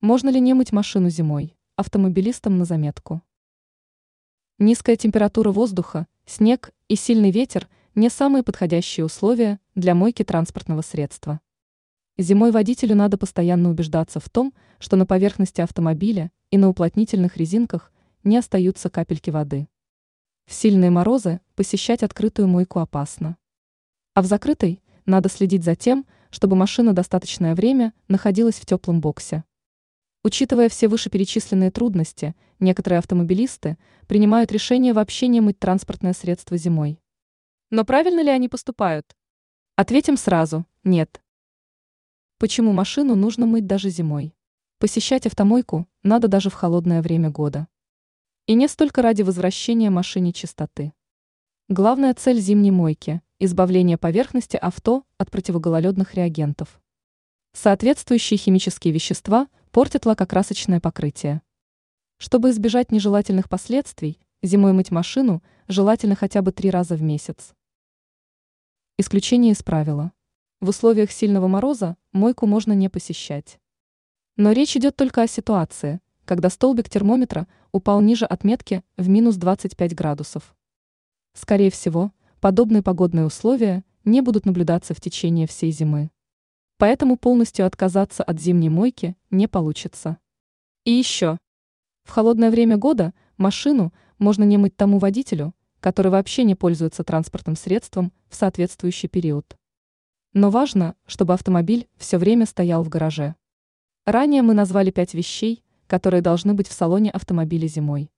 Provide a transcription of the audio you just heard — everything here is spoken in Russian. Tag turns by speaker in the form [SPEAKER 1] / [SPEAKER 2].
[SPEAKER 1] Можно ли не мыть машину зимой? Автомобилистам на заметку. Низкая температура воздуха, снег и сильный ветер – не самые подходящие условия для мойки транспортного средства. Зимой водителю надо постоянно убеждаться в том, что на поверхности автомобиля и на уплотнительных резинках не остаются капельки воды. В сильные морозы посещать открытую мойку опасно. А в закрытой надо следить за тем, чтобы машина достаточное время находилась в теплом боксе. Учитывая все вышеперечисленные трудности, некоторые автомобилисты принимают решение вообще не мыть транспортное средство зимой. Но правильно ли они поступают? Ответим сразу – нет. Почему машину нужно мыть даже зимой? Посещать автомойку надо даже в холодное время года. И не столько ради возвращения машине чистоты. Главная цель зимней мойки – избавление поверхности авто от противогололедных реагентов. Соответствующие химические вещества – портит лакокрасочное покрытие. Чтобы избежать нежелательных последствий, зимой мыть машину желательно хотя бы три раза в месяц. Исключение из правила. В условиях сильного мороза мойку можно не посещать. Но речь идет только о ситуации, когда столбик термометра упал ниже отметки в минус 25 градусов. Скорее всего, подобные погодные условия не будут наблюдаться в течение всей зимы поэтому полностью отказаться от зимней мойки не получится. И еще. В холодное время года машину можно не мыть тому водителю, который вообще не пользуется транспортным средством в соответствующий период. Но важно, чтобы автомобиль все время стоял в гараже. Ранее мы назвали пять вещей, которые должны быть в салоне автомобиля зимой.